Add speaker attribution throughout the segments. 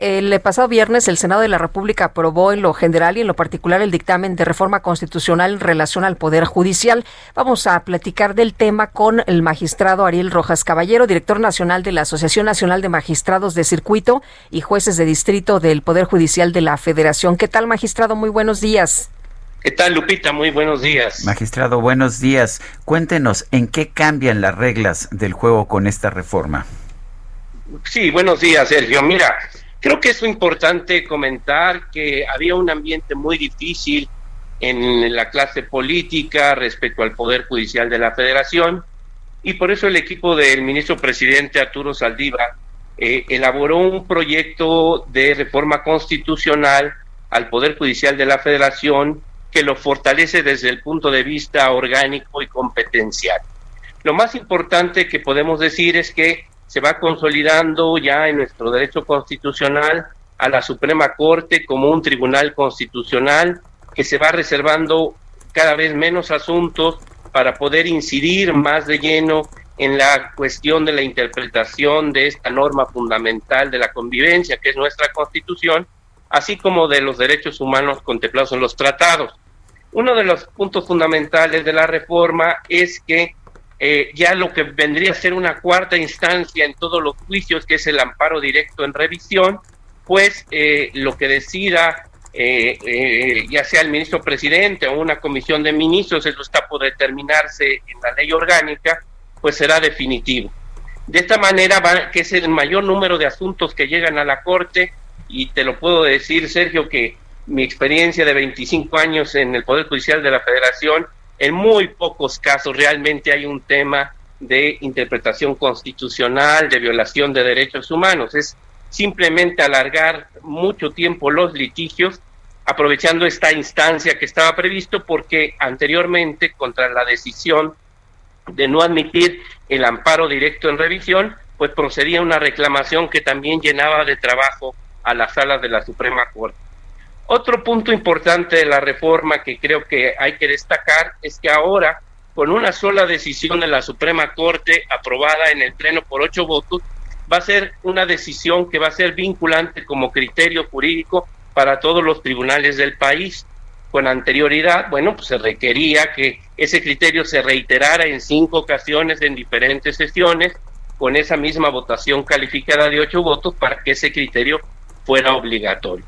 Speaker 1: El pasado viernes, el Senado de la República aprobó en lo general y en lo particular el dictamen de reforma constitucional en relación al Poder Judicial. Vamos a platicar del tema con el magistrado Ariel Rojas Caballero, director nacional de la Asociación Nacional de Magistrados de Circuito y Jueces de Distrito del Poder Judicial de la Federación. ¿Qué tal, magistrado? Muy buenos días.
Speaker 2: ¿Qué tal, Lupita? Muy buenos días.
Speaker 3: Magistrado, buenos días. Cuéntenos, ¿en qué cambian las reglas del juego con esta reforma?
Speaker 2: Sí, buenos días, Sergio. Mira, Creo que es importante comentar que había un ambiente muy difícil en la clase política respecto al Poder Judicial de la Federación y por eso el equipo del ministro presidente Arturo Saldívar eh, elaboró un proyecto de reforma constitucional al Poder Judicial de la Federación que lo fortalece desde el punto de vista orgánico y competencial. Lo más importante que podemos decir es que se va consolidando ya en nuestro derecho constitucional a la Suprema Corte como un tribunal constitucional que se va reservando cada vez menos asuntos para poder incidir más de lleno en la cuestión de la interpretación de esta norma fundamental de la convivencia, que es nuestra constitución, así como de los derechos humanos contemplados en los tratados. Uno de los puntos fundamentales de la reforma es que eh, ya lo que vendría a ser una cuarta instancia en todos los juicios, que es el amparo directo en revisión, pues eh, lo que decida, eh, ya sea el ministro presidente o una comisión de ministros, eso está por determinarse en la ley orgánica, pues será definitivo. De esta manera, va, que es el mayor número de asuntos que llegan a la Corte, y te lo puedo decir, Sergio, que mi experiencia de 25 años en el Poder Judicial de la Federación, en muy pocos casos realmente hay un tema de interpretación constitucional, de violación de derechos humanos. Es simplemente alargar mucho tiempo los litigios, aprovechando esta instancia que estaba previsto, porque anteriormente, contra la decisión de no admitir el amparo directo en revisión, pues procedía una reclamación que también llenaba de trabajo a las salas de la Suprema Corte. Otro punto importante de la reforma que creo que hay que destacar es que ahora, con una sola decisión de la Suprema Corte aprobada en el Pleno por ocho votos, va a ser una decisión que va a ser vinculante como criterio jurídico para todos los tribunales del país. Con anterioridad, bueno, pues se requería que ese criterio se reiterara en cinco ocasiones en diferentes sesiones con esa misma votación calificada de ocho votos para que ese criterio fuera obligatorio.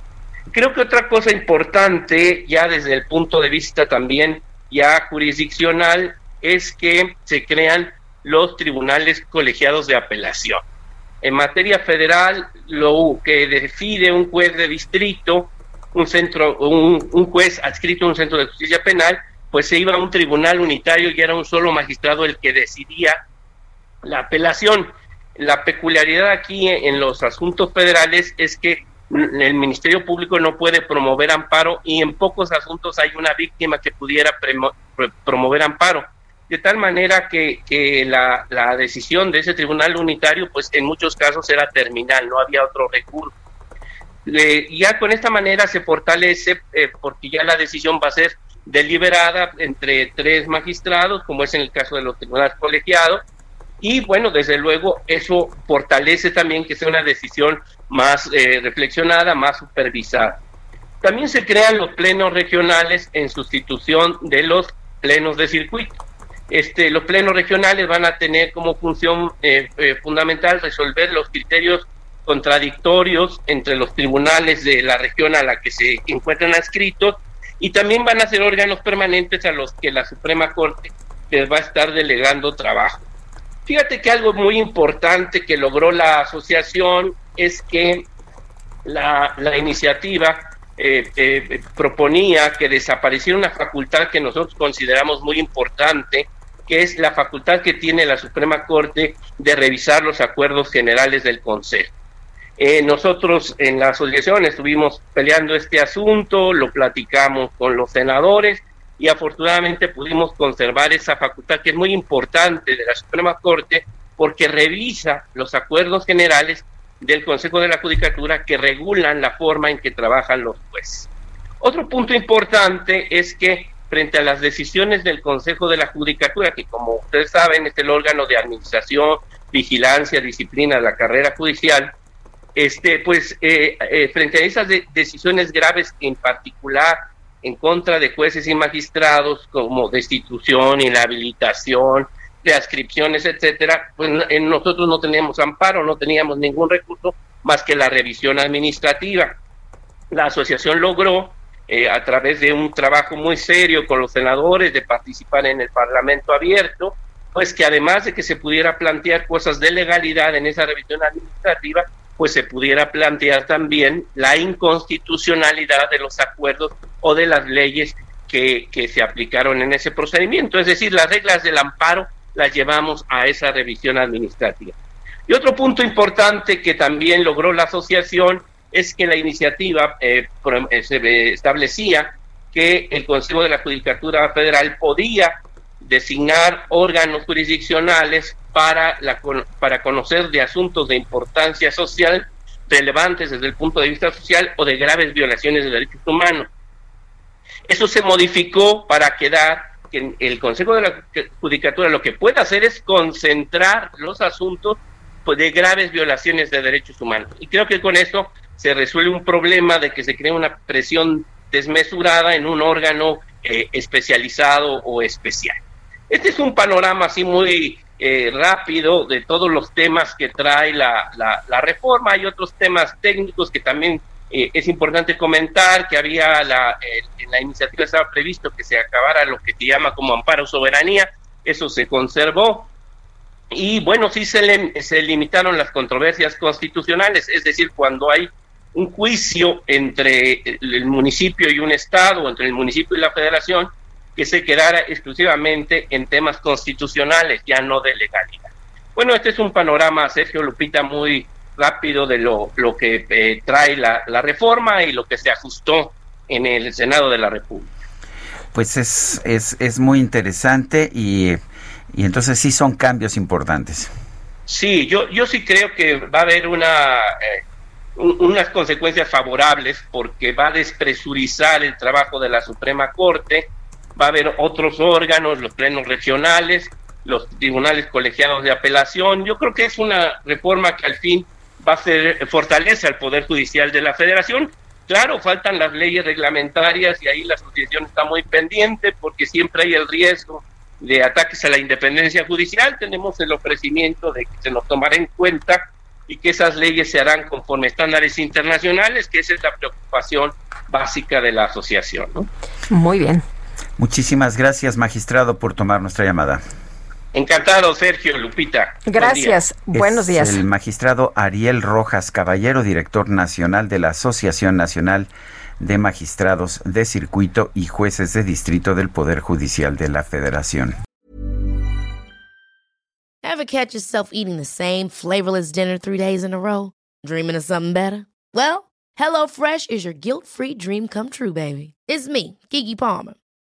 Speaker 2: Creo que otra cosa importante, ya desde el punto de vista también ya jurisdiccional, es que se crean los tribunales colegiados de apelación. En materia federal, lo que decide un juez de distrito, un centro, un, un juez adscrito a un centro de justicia penal, pues se iba a un tribunal unitario y era un solo magistrado el que decidía la apelación. La peculiaridad aquí en los asuntos federales es que el Ministerio Público no puede promover amparo y en pocos asuntos hay una víctima que pudiera promover amparo. De tal manera que, que la, la, decisión de ese tribunal unitario, pues en muchos casos era terminal, no había otro recurso. ya con esta manera se fortalece, eh, porque ya la decisión va a ser deliberada entre tres magistrados, como es en el caso de los tribunales colegiados, y bueno, desde luego eso fortalece también que sea una decisión más eh, reflexionada, más supervisada. También se crean los plenos regionales en sustitución de los plenos de circuito. Este, los plenos regionales van a tener como función eh, eh, fundamental resolver los criterios contradictorios entre los tribunales de la región a la que se encuentran adscritos y también van a ser órganos permanentes a los que la Suprema Corte les va a estar delegando trabajo. Fíjate que algo muy importante que logró la asociación es que la, iniciativa eh, eh, proponía que desapareciera una facultad que nosotros consideramos muy importante, que es la facultad que tiene la Suprema Corte de revisar los acuerdos generales del Consejo. Eh, nosotros en la asociación estuvimos peleando este asunto, lo platicamos con los senadores y afortunadamente pudimos conservar esa facultad que es muy importante de la Suprema Corte porque revisa los acuerdos generales del Consejo de la Judicatura que regulan la forma en que trabajan los jueces. Otro punto importante es que frente a las decisiones del Consejo de la Judicatura, que como ustedes saben es el órgano de administración, vigilancia, disciplina de la carrera judicial, este, pues eh, eh, frente a esas decisiones graves, en particular en contra de jueces y magistrados, como destitución, inhabilitación, de ascripciones, etcétera, pues nosotros no teníamos amparo, no teníamos ningún recurso más que la revisión administrativa. La asociación logró, eh, a través de un trabajo muy serio con los senadores, de participar en el Parlamento abierto, pues que además de que se pudiera plantear cosas de legalidad en esa revisión administrativa, pues se pudiera plantear también la inconstitucionalidad de los acuerdos o de las leyes que, que se aplicaron en ese procedimiento. Es decir, las reglas del amparo las llevamos a esa revisión administrativa. Y otro punto importante que también logró la asociación es que la iniciativa eh, eh, se establecía que el Consejo de la Judicatura Federal podía designar órganos jurisdiccionales para, para conocer de asuntos de importancia social relevantes desde el punto de vista social o de graves violaciones de derechos humanos. Eso se modificó para quedar que el Consejo de la Judicatura lo que puede hacer es concentrar los asuntos pues, de graves violaciones de derechos humanos. Y creo que con eso se resuelve un problema de que se crea una presión desmesurada en un órgano eh, especializado o especial. Este es un panorama así muy eh, rápido de todos los temas que trae la, la reforma. Hay otros temas técnicos que también eh, es importante comentar que había la, en la iniciativa estaba previsto que se acabara lo que se llama como amparo soberanía, eso se conservó. Y bueno, sí se, se limitaron las controversias constitucionales, es decir, cuando hay un juicio entre el municipio y un Estado, entre el municipio y la federación, que se quedara exclusivamente en temas constitucionales, ya no de legalidad. Bueno, este es un panorama, Sergio Lupita, muy rápido de lo, lo que eh, trae la, la reforma y lo que se ajustó en el Senado de la República.
Speaker 3: Pues es, es, es muy interesante y, y entonces sí son cambios importantes.
Speaker 2: Sí, yo, yo sí creo que va a haber una, eh, unas consecuencias favorables porque va a despresurizar el trabajo de la Suprema Corte, va a haber otros órganos, los plenos regionales, los tribunales colegiados de apelación. Yo creo que es una reforma que al fin va a ser fortalece al Poder Judicial de la Federación. Claro, faltan las leyes reglamentarias y ahí la asociación está muy pendiente porque siempre hay el riesgo de ataques a la independencia judicial. Tenemos el ofrecimiento de que se nos tomará en cuenta y que esas leyes se harán conforme estándares internacionales, que esa es la preocupación básica de la asociación.
Speaker 1: Muy bien.
Speaker 3: Muchísimas gracias, magistrado, por tomar nuestra llamada.
Speaker 2: Encantado, Sergio, Lupita.
Speaker 1: Gracias. Buenos días.
Speaker 3: El magistrado Ariel Rojas Caballero, director nacional de la Asociación Nacional de Magistrados de Circuito y Jueces de Distrito del Poder Judicial de la Federación.
Speaker 4: Ever catch yourself eating the same flavorless dinner three days in a row? Dreaming of something better? Well, HelloFresh is your guilt-free dream come true, baby. It's me, Kiki Palmer.